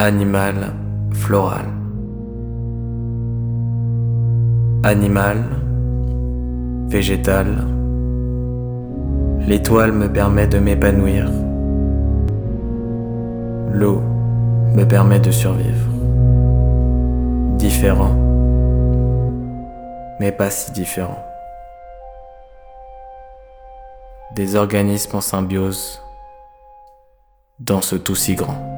Animal, floral. Animal, végétal. L'étoile me permet de m'épanouir. L'eau me permet de survivre. Différent, mais pas si différent. Des organismes en symbiose dans ce tout si grand.